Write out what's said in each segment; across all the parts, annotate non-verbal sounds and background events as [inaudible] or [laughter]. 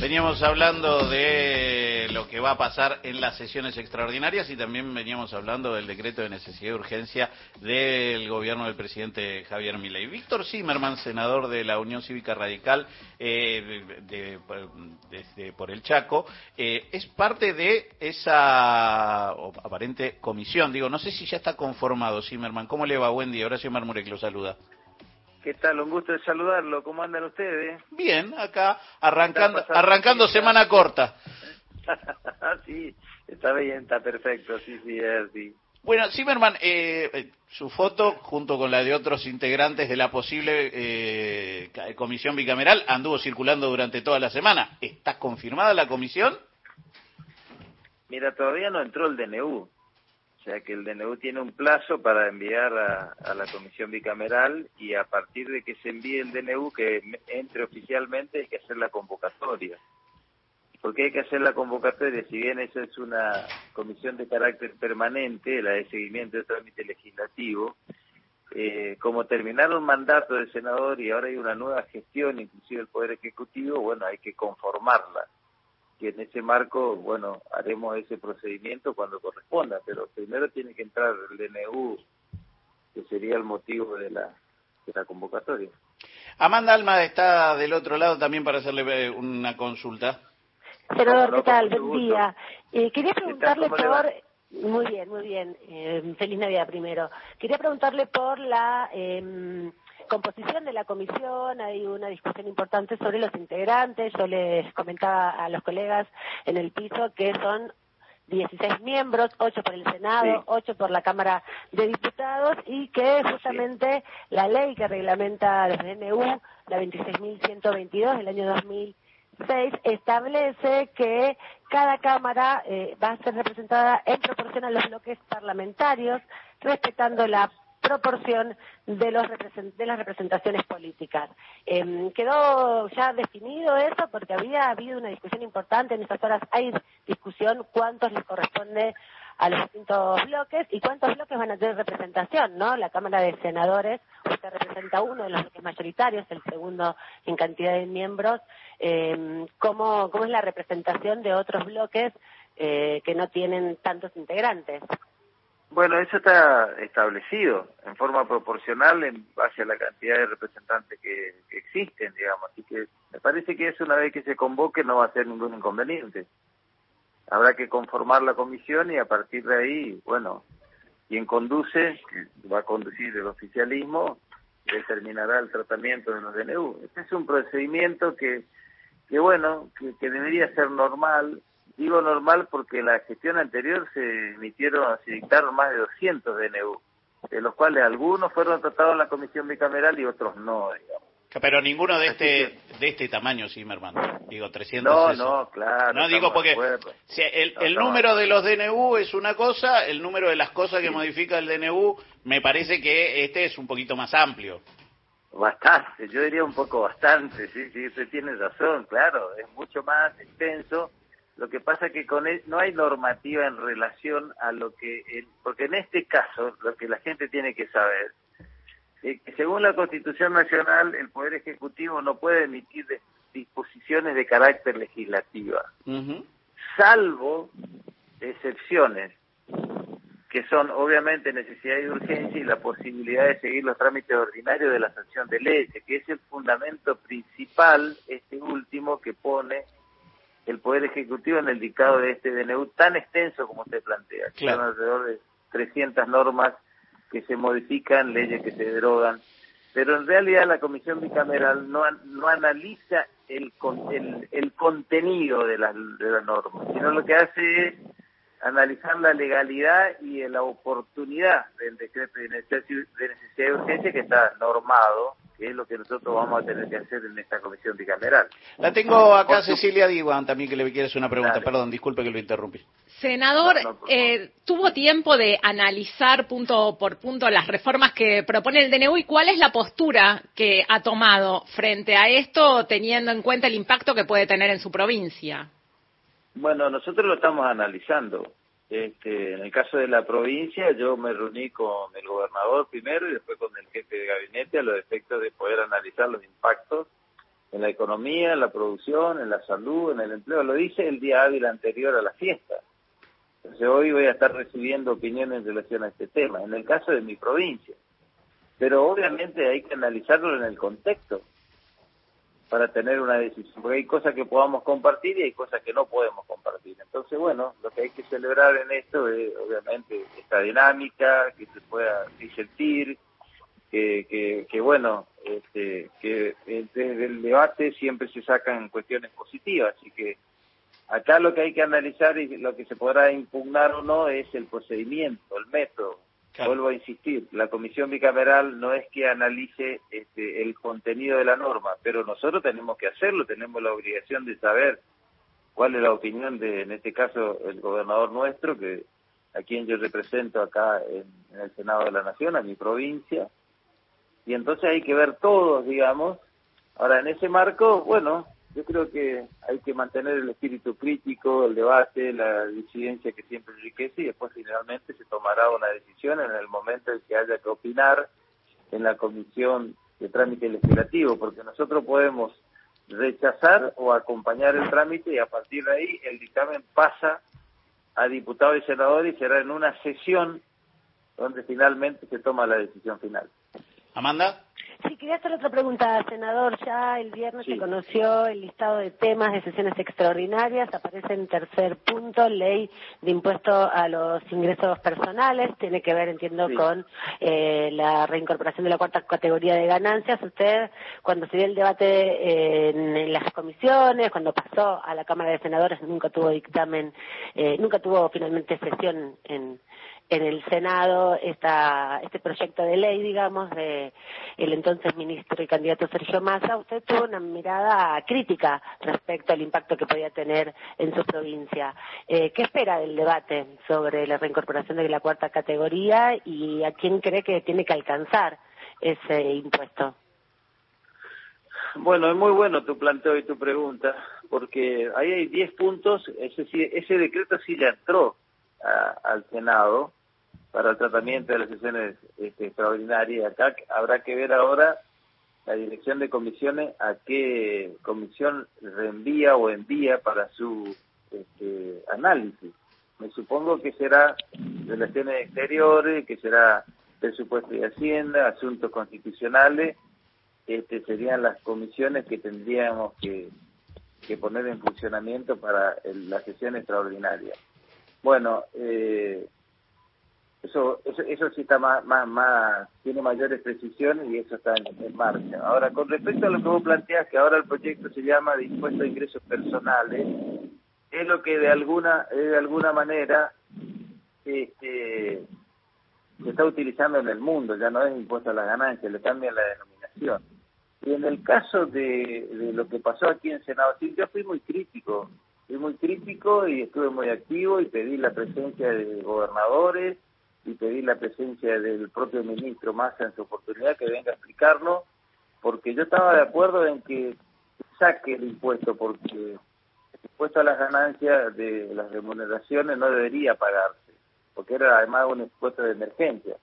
Veníamos hablando de lo que va a pasar en las sesiones extraordinarias y también veníamos hablando del decreto de necesidad y urgencia del gobierno del presidente Javier Milei. Víctor Zimmerman, senador de la Unión Cívica Radical eh, de, por el Chaco, eh, es parte de esa aparente comisión. Digo, no sé si ya está conformado Zimmerman. ¿Cómo le va? Buen día. Horacio Marmurek lo saluda. ¿Qué tal? Un gusto de saludarlo. ¿Cómo andan ustedes? Bien, acá arrancando, arrancando semana corta. [laughs] sí, está bien, está perfecto, sí, sí, es, sí. Bueno, Zimmerman, eh, eh, su foto, junto con la de otros integrantes de la posible eh, comisión bicameral, anduvo circulando durante toda la semana. ¿Está confirmada la comisión? Mira, todavía no entró el DNU. O sea que el DNU tiene un plazo para enviar a, la comisión bicameral y a partir de que se envíe el DNU, que entre oficialmente, hay que hacer la convocatoria. ¿Por qué hay que hacer la convocatoria? Si bien eso es una comisión de carácter permanente, la de seguimiento del trámite legislativo, eh, como terminaron mandato del senador y ahora hay una nueva gestión, inclusive el Poder Ejecutivo, bueno, hay que conformarla que en ese marco, bueno, haremos ese procedimiento cuando corresponda, pero primero tiene que entrar el DNU, que sería el motivo de la, de la convocatoria. Amanda Alma está del otro lado también para hacerle eh, una consulta. Senador, ¿qué tal? Buen día. Eh, quería preguntarle por... Muy bien, muy bien. Eh, feliz Navidad primero. Quería preguntarle por la... Eh, composición de la comisión, hay una discusión importante sobre los integrantes. Yo les comentaba a los colegas en el piso que son 16 miembros, 8 por el Senado, 8 por la Cámara de Diputados y que justamente la ley que reglamenta el DNU, la 26.122 del año 2006, establece que cada Cámara eh, va a ser representada en proporción a los bloques parlamentarios, respetando la proporción de, los de las representaciones políticas. Em, quedó ya definido eso porque había habido una discusión importante en estas horas. Hay discusión cuántos les corresponde a los distintos bloques y cuántos bloques van a tener representación, ¿no? La Cámara de Senadores, usted representa uno de los bloques mayoritarios, el segundo en cantidad de miembros. Eh, ¿cómo, ¿Cómo es la representación de otros bloques eh, que no tienen tantos integrantes? Bueno, eso está establecido en forma proporcional en base a la cantidad de representantes que, existen, digamos. Así que me parece que eso una vez que se convoque no va a ser ningún inconveniente. Habrá que conformar la comisión y a partir de ahí, bueno, quien conduce, va a conducir el oficialismo, determinará el tratamiento de los DNU. Este es un procedimiento que, que bueno, que debería ser normal, Digo normal porque la gestión anterior se emitieron, se dictaron más de 200 DNU, de los cuales algunos fueron tratados en la comisión bicameral y otros no, digamos. Pero ninguno de este de este tamaño, sí, hermano. Digo, 300 No, no, claro. No, digo porque el, el número de los DNU es una cosa, el número de las cosas que modifica el DNU, me parece que este es un poquito más amplio. Bastante, yo diría un poco bastante, sí, sí, usted tiene razón, claro, es mucho más extenso lo que pasa que con no hay normativa en relación a lo que, porque en este caso lo que la gente tiene que saber es que según la Constitución Nacional el Poder Ejecutivo no puede emitir disposiciones de carácter legislativa, salvo excepciones que son obviamente necesidad y urgencia y la posibilidad de seguir los trámites ordinarios de la sanción de ley, que es el fundamento principal, este último, que pone el Poder Ejecutivo en el dictado de este DNU tan extenso como usted plantea. Son alrededor de 300 normas que se modifican, leyes que se derogan, pero en realidad la Comisión Bicameral no, no analiza el, el, el contenido de las, de las normas, sino lo que hace es analizar la legalidad y la oportunidad del decreto de necesidad de urgencia que está normado que es lo que nosotros vamos a tener que hacer en esta comisión bicameral. La tengo acá Cecilia Diwan también que le quiere hacer una pregunta. Perdón, disculpe que lo interrumpí. Senador, eh, ¿tuvo tiempo de analizar punto por punto las reformas que propone el DNU y cuál es la postura que ha tomado frente a esto, teniendo en cuenta el impacto que puede tener en su provincia? Bueno, nosotros lo estamos analizando. Este, en el caso de la provincia, yo me reuní con el gobernador primero y después con el jefe de gabinete a los efectos de poder analizar los impactos en la economía, en la producción, en la salud, en el empleo. Lo dice el día hábil anterior a la fiesta. Entonces hoy voy a estar recibiendo opiniones en relación a este tema, en el caso de mi provincia. Pero obviamente hay que analizarlo en el contexto para tener una decisión, porque hay cosas que podamos compartir y hay cosas que no podemos compartir. Entonces, bueno, lo que hay que celebrar en esto es obviamente esta dinámica, que se pueda disentir, que, que, que bueno, este, que desde el debate siempre se sacan cuestiones positivas, así que acá lo que hay que analizar y lo que se podrá impugnar o no es el procedimiento, el método. Vuelvo a insistir, la comisión bicameral no es que analice este, el contenido de la norma, pero nosotros tenemos que hacerlo, tenemos la obligación de saber cuál es la opinión de, en este caso, el gobernador nuestro, que a quien yo represento acá en el Senado de la Nación, a mi provincia, y entonces hay que ver todos, digamos. Ahora, en ese marco, bueno, yo creo que hay que mantener el espíritu crítico, el debate, la disidencia que siempre enriquece y después finalmente se tomará una decisión en el momento en que haya que opinar en la comisión de trámite legislativo, porque nosotros podemos rechazar o acompañar el trámite y a partir de ahí el dictamen pasa a diputado y senador y será en una sesión donde finalmente se toma la decisión final. Amanda. Sí, quería hacer otra pregunta, senador. Ya el viernes se conoció el listado de temas de sesiones extraordinarias. Aparece en tercer punto, ley de impuesto a los ingresos personales. Tiene que ver, entiendo, con eh, la reincorporación de la cuarta categoría de ganancias. Usted, cuando se dio el debate eh, en, las comisiones, cuando pasó a la Cámara de Senadores, nunca tuvo dictamen, eh, nunca tuvo finalmente sesión en en el Senado esta, este proyecto de ley, digamos, de el entonces ministro y candidato Sergio Massa, usted tuvo una mirada crítica respecto al impacto que podía tener en su provincia. Eh, ¿Qué espera del debate sobre la reincorporación de la cuarta categoría y a quién cree que tiene que alcanzar ese impuesto? Bueno, es muy bueno tu planteo y tu pregunta, porque ahí hay 10 puntos, ese, ese decreto sí ya entró al Senado, para el tratamiento de las sesiones este, extraordinarias. Acá habrá que ver ahora la dirección de comisiones a qué comisión reenvía o envía para su este, análisis. Me supongo que será relaciones exteriores, que será presupuesto y hacienda, asuntos constitucionales, este, serían las comisiones que tendríamos que, que poner en funcionamiento para la sesión extraordinaria. Bueno, eh, eso, eso, eso sí está más, más, más, tiene mayores precisiones y eso está en, marcha. Ahora, con respecto a lo que vos planteas, que ahora el proyecto se llama de impuesto a ingresos personales, es lo que de alguna, de alguna manera este, se está utilizando en el mundo, ya no es impuesto a la ganancia, le cambian la denominación. Y en el caso de, de lo que pasó aquí en Senado, sí, yo fui muy crítico, fui muy crítico y estuve muy activo y pedí la presencia de gobernadores, y pedir la presencia del propio ministro Massa en su oportunidad que venga a explicarlo, porque yo estaba de acuerdo en que saque el impuesto, porque el impuesto a las ganancias de las remuneraciones no debería pagarse, porque era además un impuesto de emergencia.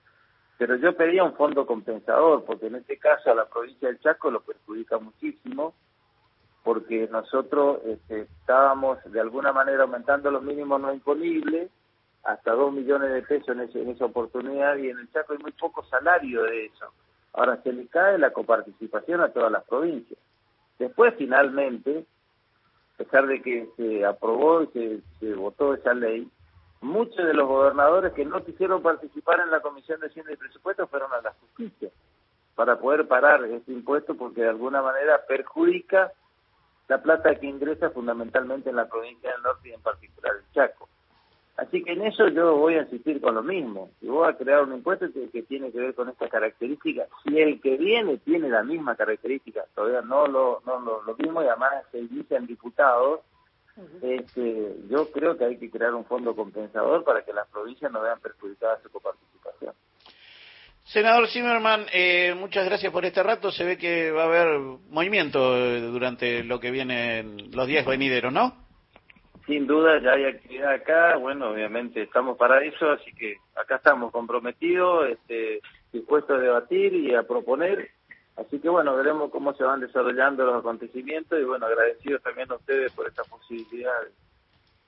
Pero yo pedía un fondo compensador, porque en este caso a la provincia del Chaco lo perjudica muchísimo, porque nosotros este, estábamos de alguna manera aumentando los mínimos no imponibles, hasta dos millones de pesos en, esa oportunidad y en el Chaco hay muy poco salario de eso. Ahora se le cae la coparticipación a todas las provincias. Después finalmente, a pesar de que se aprobó y se, votó esa ley, muchos de los gobernadores que no quisieron participar en la Comisión de Hacienda y Presupuestos fueron a la justicia para poder parar este impuesto porque de alguna manera perjudica la plata que ingresa fundamentalmente en la provincia del norte y en particular el Chaco. Así que en eso yo voy a insistir con lo mismo. Si voy a crear un impuesto que, tiene que ver con esta característica, si el que viene tiene la misma característica, todavía no lo, no lo, lo mismo y además se inician diputados, este, yo creo que hay que crear un fondo compensador para que las provincias no vean perjudicadas su coparticipación. Senador Zimmerman, eh, muchas gracias por este rato. Se ve que va a haber movimiento eh, durante lo que viene los días venideros, ¿no? Sin duda ya hay actividad acá, bueno, obviamente estamos para eso, así que acá estamos comprometidos, este, dispuestos a debatir y a proponer. Así que bueno, veremos cómo se van desarrollando los acontecimientos y bueno, agradecidos también a ustedes por esta posibilidad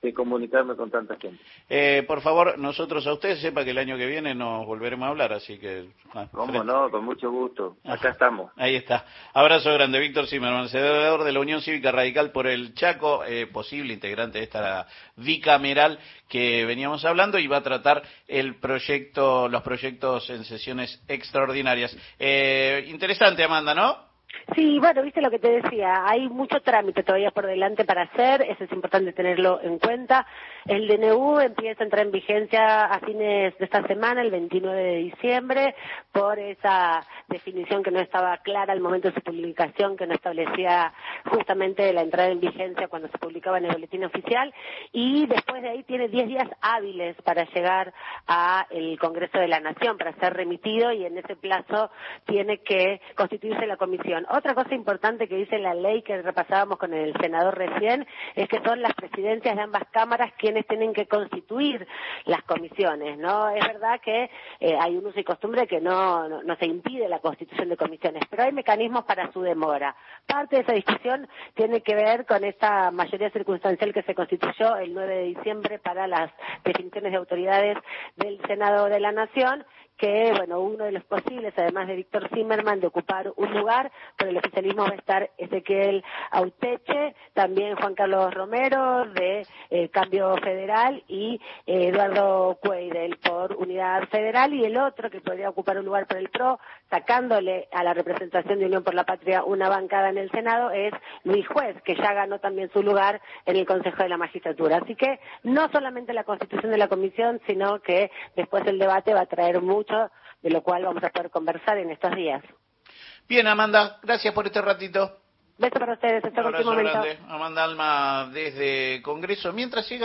de comunicarme con tanta gente. Eh, por favor, nosotros a usted sepa que el año que viene nos volveremos a hablar, así que... Ah, ¿Cómo no? Con mucho gusto. Acá estamos. Ahí está. Abrazo grande, Víctor Zimmerman, senador de la Unión Cívica Radical por el Chaco, eh, posible integrante de esta bicameral que veníamos hablando y va a tratar el proyecto, los proyectos en sesiones extraordinarias. Eh, interesante, Amanda, ¿no? Sí, bueno, viste lo que te decía, hay mucho trámite todavía por delante para hacer, eso es importante tenerlo en cuenta. El DNU empieza a entrar en vigencia a fines de esta semana, el 29 de diciembre, por esa definición que no estaba clara al momento de su publicación, que no establecía justamente la entrada en vigencia cuando se publicaba en el boletín oficial, y después de ahí tiene 10 días hábiles para llegar al Congreso de la Nación, para ser remitido, y en ese plazo tiene que constituirse la comisión. Otra cosa importante que dice la ley que repasábamos con el senador recién es que son las presidencias de ambas cámaras quienes tienen que constituir las comisiones, ¿no? Es verdad que eh, hay un uso y costumbre que no, no, se impide la constitución de comisiones, pero hay mecanismos para su demora. Parte de esa discusión tiene que ver con esta mayoría circunstancial que se constituyó el 9 de diciembre para las definiciones de autoridades del Senado de la Nación que, bueno, uno de los posibles, además de Víctor Zimmerman, de ocupar un lugar, por el oficialismo va a estar Ezequiel Auteche, también Juan Carlos Romero de eh, Cambio Federal y eh, Eduardo Cueidel por Unidad Federal y el otro que podría ocupar un lugar por el PRO, sacándole a la representación de Unión por la Patria una bancada en el Senado, es Luis Juez, que ya ganó también su lugar en el Consejo de la Magistratura. Así que no solamente la constitución de la comisión, sino que después el debate va a traer mucho de lo cual vamos a poder conversar en estos días. Bien, Amanda, gracias por este ratito. Beso para ustedes, hasta el momento. Amanda Alma desde Congreso. Mientras llega